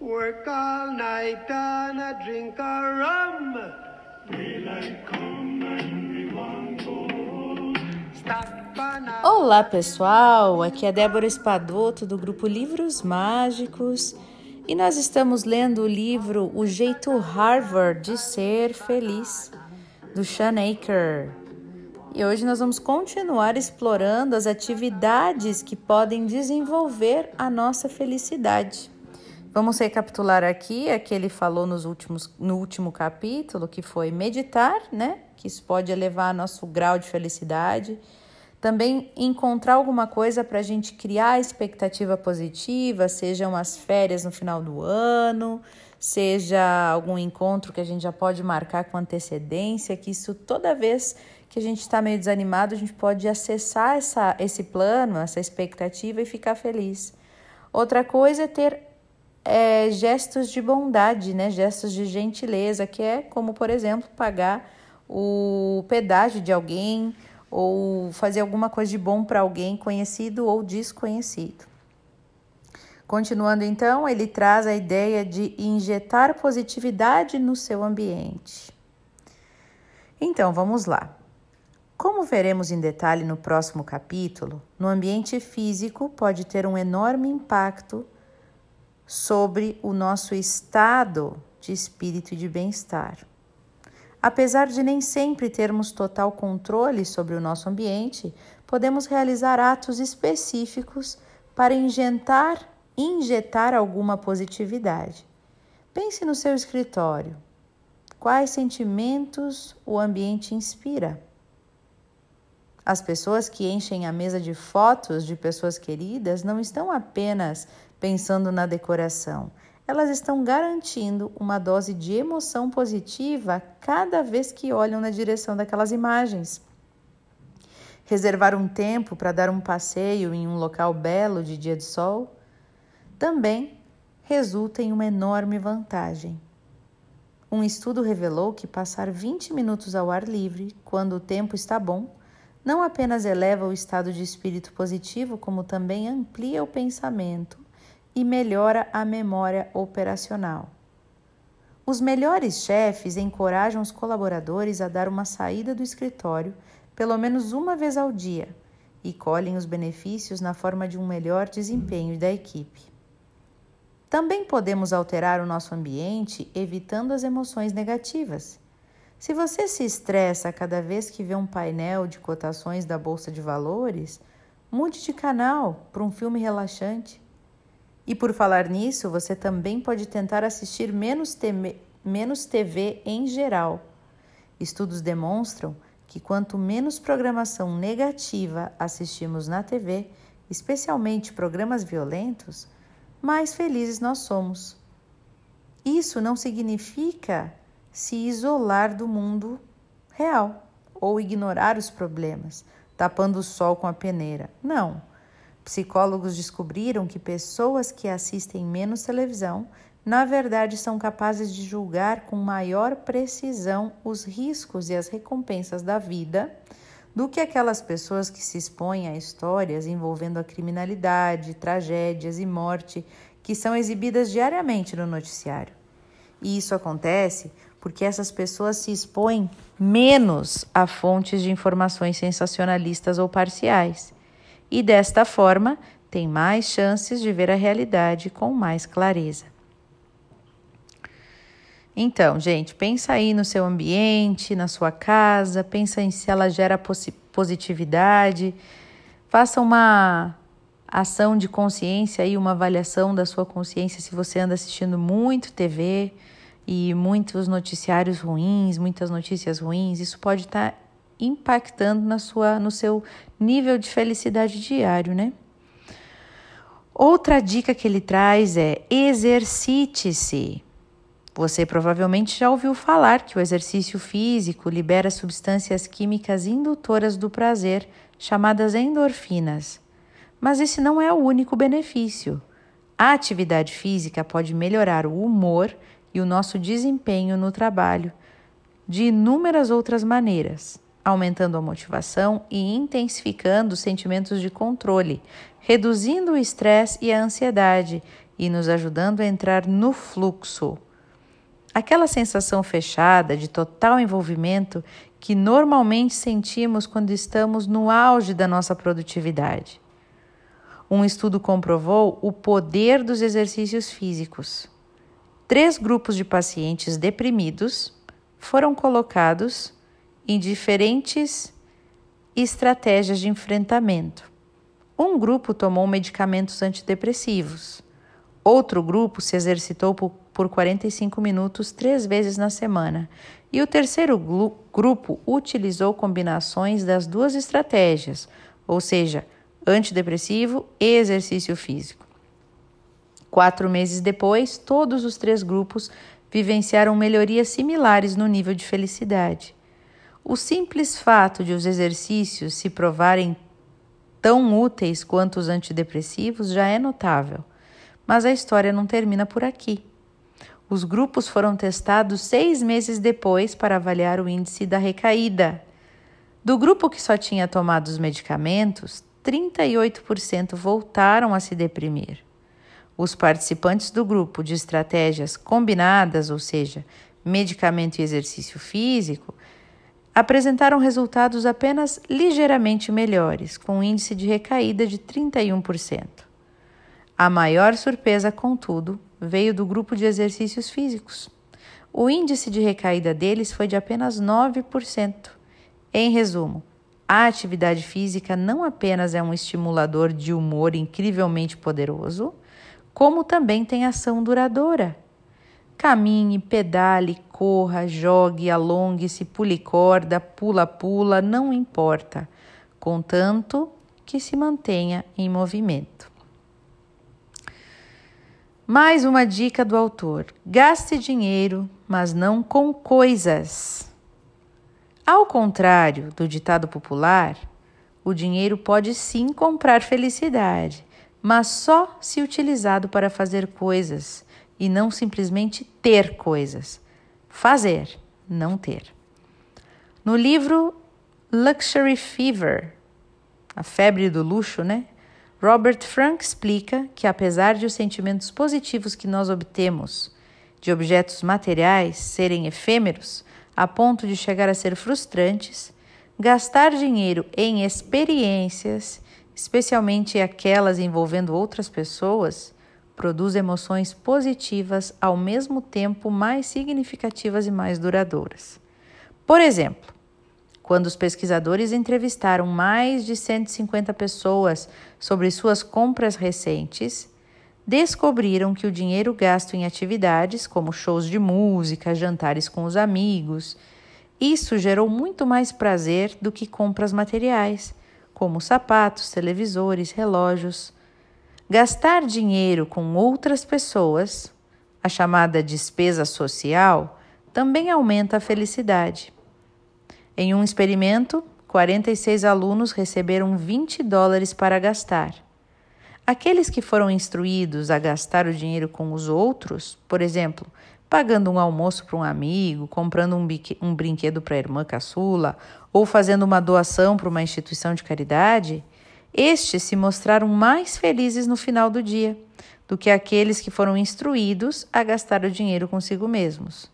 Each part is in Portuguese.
Work all night and a drink a rum. Olá pessoal, aqui é Débora Espadoto do grupo Livros Mágicos e nós estamos lendo o livro O Jeito Harvard de Ser Feliz, do Sean Aker. E hoje nós vamos continuar explorando as atividades que podem desenvolver a nossa felicidade. Vamos recapitular aqui a que ele falou nos últimos, no último capítulo, que foi meditar, né? Que isso pode elevar nosso grau de felicidade. Também encontrar alguma coisa para a gente criar expectativa positiva, sejam as férias no final do ano, seja algum encontro que a gente já pode marcar com antecedência, que isso toda vez que a gente está meio desanimado, a gente pode acessar essa, esse plano, essa expectativa e ficar feliz. Outra coisa é ter é, gestos de bondade, né? gestos de gentileza, que é como, por exemplo, pagar o pedágio de alguém ou fazer alguma coisa de bom para alguém conhecido ou desconhecido. Continuando então, ele traz a ideia de injetar positividade no seu ambiente. Então, vamos lá. Como veremos em detalhe no próximo capítulo, no ambiente físico pode ter um enorme impacto sobre o nosso estado de espírito e de bem-estar. Apesar de nem sempre termos total controle sobre o nosso ambiente, podemos realizar atos específicos para injetar, injetar alguma positividade. Pense no seu escritório. Quais sentimentos o ambiente inspira? As pessoas que enchem a mesa de fotos de pessoas queridas não estão apenas pensando na decoração, elas estão garantindo uma dose de emoção positiva cada vez que olham na direção daquelas imagens. Reservar um tempo para dar um passeio em um local belo de dia de sol também resulta em uma enorme vantagem. Um estudo revelou que passar 20 minutos ao ar livre, quando o tempo está bom, não apenas eleva o estado de espírito positivo, como também amplia o pensamento e melhora a memória operacional. Os melhores chefes encorajam os colaboradores a dar uma saída do escritório pelo menos uma vez ao dia e colhem os benefícios na forma de um melhor desempenho da equipe. Também podemos alterar o nosso ambiente evitando as emoções negativas. Se você se estressa cada vez que vê um painel de cotações da bolsa de valores, mude de canal para um filme relaxante. E por falar nisso, você também pode tentar assistir menos, menos TV em geral. Estudos demonstram que quanto menos programação negativa assistimos na TV, especialmente programas violentos, mais felizes nós somos. Isso não significa se isolar do mundo real ou ignorar os problemas, tapando o sol com a peneira. Não. Psicólogos descobriram que pessoas que assistem menos televisão, na verdade, são capazes de julgar com maior precisão os riscos e as recompensas da vida do que aquelas pessoas que se expõem a histórias envolvendo a criminalidade, tragédias e morte que são exibidas diariamente no noticiário. E isso acontece porque essas pessoas se expõem menos a fontes de informações sensacionalistas ou parciais. E desta forma, têm mais chances de ver a realidade com mais clareza. Então, gente, pensa aí no seu ambiente, na sua casa, pensa em se ela gera positividade. Faça uma ação de consciência e uma avaliação da sua consciência se você anda assistindo muito TV e muitos noticiários ruins, muitas notícias ruins, isso pode estar tá impactando na sua, no seu nível de felicidade diário, né? Outra dica que ele traz é exercite-se. Você provavelmente já ouviu falar que o exercício físico libera substâncias químicas indutoras do prazer, chamadas endorfinas. Mas esse não é o único benefício. A atividade física pode melhorar o humor e o nosso desempenho no trabalho de inúmeras outras maneiras, aumentando a motivação e intensificando os sentimentos de controle, reduzindo o estresse e a ansiedade e nos ajudando a entrar no fluxo. Aquela sensação fechada de total envolvimento que normalmente sentimos quando estamos no auge da nossa produtividade. Um estudo comprovou o poder dos exercícios físicos. Três grupos de pacientes deprimidos foram colocados em diferentes estratégias de enfrentamento. Um grupo tomou medicamentos antidepressivos. Outro grupo se exercitou por, por 45 minutos três vezes na semana. E o terceiro grupo utilizou combinações das duas estratégias, ou seja, antidepressivo e exercício físico. Quatro meses depois, todos os três grupos vivenciaram melhorias similares no nível de felicidade. O simples fato de os exercícios se provarem tão úteis quanto os antidepressivos já é notável. Mas a história não termina por aqui. Os grupos foram testados seis meses depois para avaliar o índice da recaída. Do grupo que só tinha tomado os medicamentos, 38% voltaram a se deprimir. Os participantes do grupo de estratégias combinadas, ou seja, medicamento e exercício físico, apresentaram resultados apenas ligeiramente melhores, com um índice de recaída de 31%. A maior surpresa, contudo, veio do grupo de exercícios físicos. O índice de recaída deles foi de apenas 9%. Em resumo, a atividade física não apenas é um estimulador de humor incrivelmente poderoso, como também tem ação duradoura. Caminhe, pedale, corra, jogue, alongue-se, pule corda, pula-pula, não importa, contanto que se mantenha em movimento. Mais uma dica do autor: gaste dinheiro, mas não com coisas. Ao contrário do ditado popular, o dinheiro pode sim comprar felicidade, mas só se utilizado para fazer coisas e não simplesmente ter coisas. Fazer, não ter. No livro Luxury Fever, a febre do luxo, né? Robert Frank explica que, apesar de os sentimentos positivos que nós obtemos de objetos materiais serem efêmeros, a ponto de chegar a ser frustrantes, gastar dinheiro em experiências, especialmente aquelas envolvendo outras pessoas, produz emoções positivas ao mesmo tempo mais significativas e mais duradouras. Por exemplo, quando os pesquisadores entrevistaram mais de 150 pessoas sobre suas compras recentes, descobriram que o dinheiro gasto em atividades como shows de música, jantares com os amigos, isso gerou muito mais prazer do que compras materiais, como sapatos, televisores, relógios, Gastar dinheiro com outras pessoas, a chamada despesa social, também aumenta a felicidade. Em um experimento, 46 alunos receberam 20 dólares para gastar. Aqueles que foram instruídos a gastar o dinheiro com os outros, por exemplo, pagando um almoço para um amigo, comprando um, um brinquedo para a irmã caçula ou fazendo uma doação para uma instituição de caridade, estes se mostraram mais felizes no final do dia do que aqueles que foram instruídos a gastar o dinheiro consigo mesmos.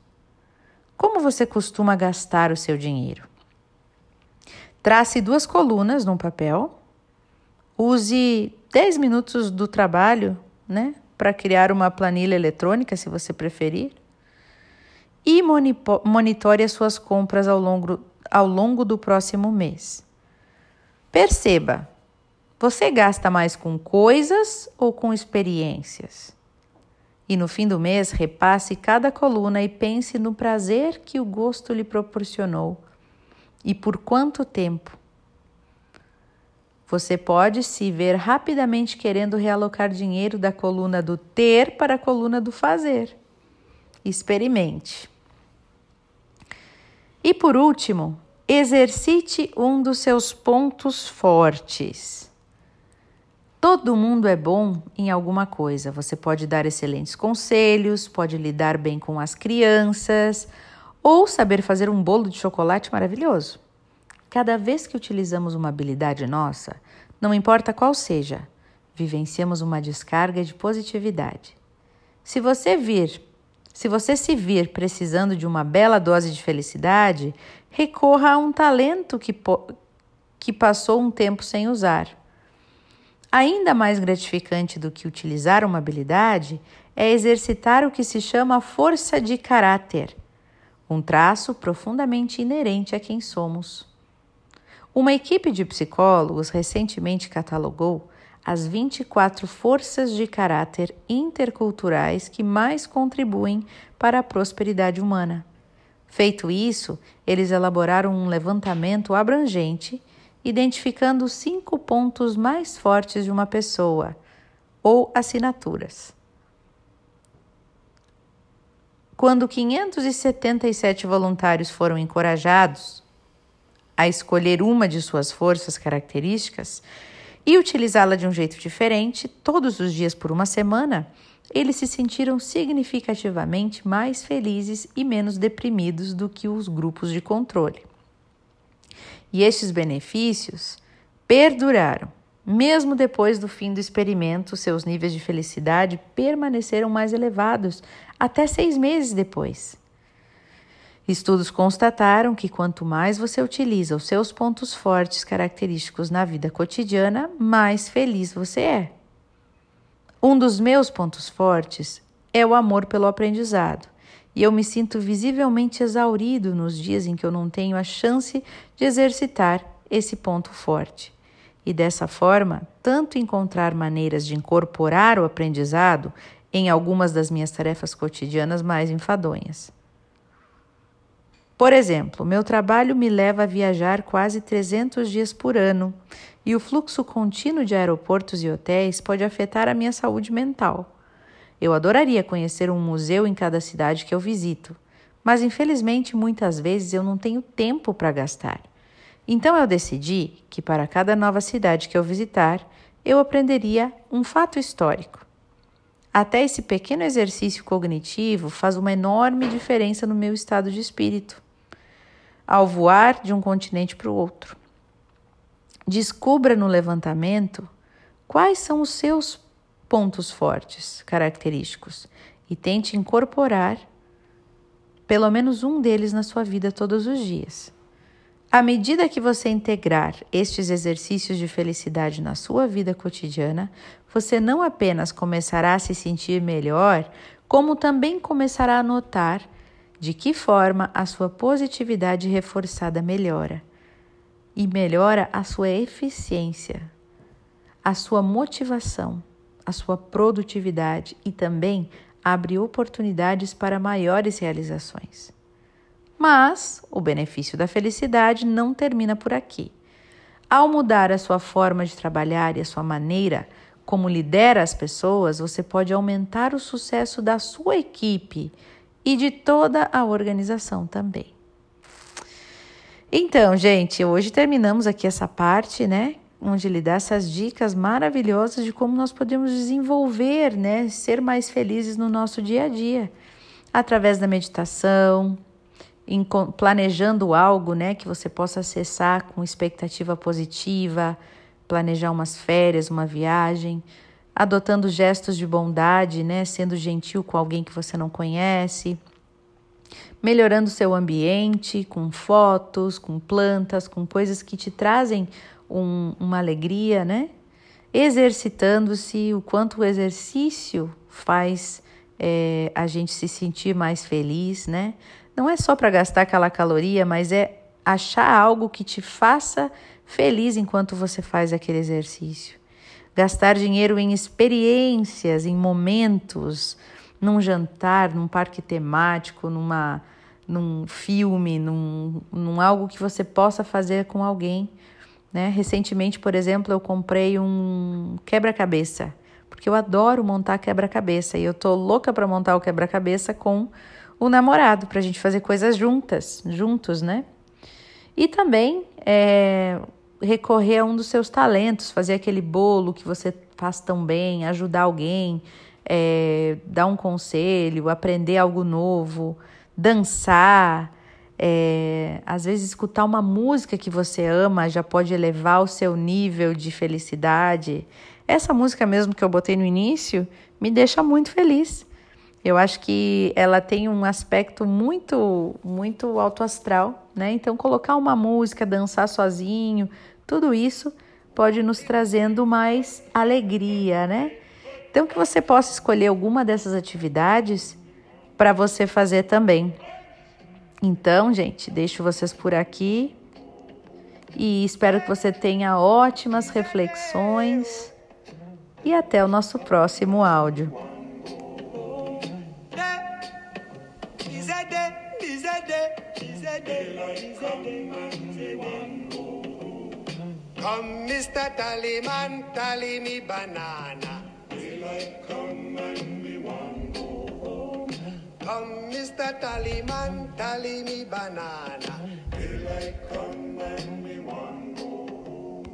Como você costuma gastar o seu dinheiro? Trace duas colunas num papel. Use 10 minutos do trabalho, né, para criar uma planilha eletrônica, se você preferir. E monitore as suas compras ao longo, ao longo do próximo mês. Perceba você gasta mais com coisas ou com experiências? E no fim do mês, repasse cada coluna e pense no prazer que o gosto lhe proporcionou e por quanto tempo. Você pode se ver rapidamente querendo realocar dinheiro da coluna do ter para a coluna do fazer. Experimente. E por último, exercite um dos seus pontos fortes. Todo mundo é bom em alguma coisa. Você pode dar excelentes conselhos, pode lidar bem com as crianças ou saber fazer um bolo de chocolate maravilhoso. Cada vez que utilizamos uma habilidade nossa, não importa qual seja, vivenciamos uma descarga de positividade. Se você vir, se você se vir precisando de uma bela dose de felicidade, recorra a um talento que, que passou um tempo sem usar. Ainda mais gratificante do que utilizar uma habilidade é exercitar o que se chama força de caráter, um traço profundamente inerente a quem somos. Uma equipe de psicólogos recentemente catalogou as 24 forças de caráter interculturais que mais contribuem para a prosperidade humana. Feito isso, eles elaboraram um levantamento abrangente, identificando cinco pontos mais fortes de uma pessoa, ou assinaturas. Quando 577 voluntários foram encorajados a escolher uma de suas forças características e utilizá-la de um jeito diferente, todos os dias por uma semana, eles se sentiram significativamente mais felizes e menos deprimidos do que os grupos de controle. E estes benefícios perduraram. Mesmo depois do fim do experimento, seus níveis de felicidade permaneceram mais elevados até seis meses depois. Estudos constataram que quanto mais você utiliza os seus pontos fortes característicos na vida cotidiana, mais feliz você é. Um dos meus pontos fortes é o amor pelo aprendizado, e eu me sinto visivelmente exaurido nos dias em que eu não tenho a chance de exercitar esse ponto forte. E dessa forma, tanto encontrar maneiras de incorporar o aprendizado em algumas das minhas tarefas cotidianas mais enfadonhas. Por exemplo, meu trabalho me leva a viajar quase 300 dias por ano e o fluxo contínuo de aeroportos e hotéis pode afetar a minha saúde mental. Eu adoraria conhecer um museu em cada cidade que eu visito, mas infelizmente muitas vezes eu não tenho tempo para gastar. Então eu decidi que para cada nova cidade que eu visitar, eu aprenderia um fato histórico. Até esse pequeno exercício cognitivo faz uma enorme diferença no meu estado de espírito ao voar de um continente para o outro. Descubra no levantamento quais são os seus pontos fortes, característicos, e tente incorporar pelo menos um deles na sua vida todos os dias. À medida que você integrar estes exercícios de felicidade na sua vida cotidiana, você não apenas começará a se sentir melhor, como também começará a notar de que forma a sua positividade reforçada melhora e melhora a sua eficiência, a sua motivação, a sua produtividade e também abre oportunidades para maiores realizações. Mas o benefício da felicidade não termina por aqui. Ao mudar a sua forma de trabalhar e a sua maneira como lidera as pessoas, você pode aumentar o sucesso da sua equipe e de toda a organização também. Então, gente, hoje terminamos aqui essa parte, né? Onde ele dá essas dicas maravilhosas de como nós podemos desenvolver, né? Ser mais felizes no nosso dia a dia, através da meditação, em, planejando algo, né? Que você possa acessar com expectativa positiva, planejar umas férias, uma viagem adotando gestos de bondade, né, sendo gentil com alguém que você não conhece, melhorando seu ambiente com fotos, com plantas, com coisas que te trazem um, uma alegria, né? Exercitando-se, o quanto o exercício faz é, a gente se sentir mais feliz, né? Não é só para gastar aquela caloria, mas é achar algo que te faça feliz enquanto você faz aquele exercício gastar dinheiro em experiências, em momentos, num jantar, num parque temático, numa, num filme, num, num algo que você possa fazer com alguém. Né? Recentemente, por exemplo, eu comprei um quebra-cabeça, porque eu adoro montar quebra-cabeça e eu tô louca para montar o quebra-cabeça com o namorado, para a gente fazer coisas juntas, juntos, né? E também é, recorrer a um dos seus talentos, fazer aquele bolo que você faz tão bem, ajudar alguém, é, dar um conselho, aprender algo novo, dançar. É, às vezes, escutar uma música que você ama já pode elevar o seu nível de felicidade. Essa música mesmo que eu botei no início me deixa muito feliz. Eu acho que ela tem um aspecto muito, muito alto astral, né? Então, colocar uma música, dançar sozinho, tudo isso pode nos trazendo mais alegria, né? Então, que você possa escolher alguma dessas atividades para você fazer também. Então, gente, deixo vocês por aqui e espero que você tenha ótimas reflexões e até o nosso próximo áudio. Come, Mr. Tallyman, tally me banana. Come and Come, Mr. Tallyman, tally me banana. Daylight come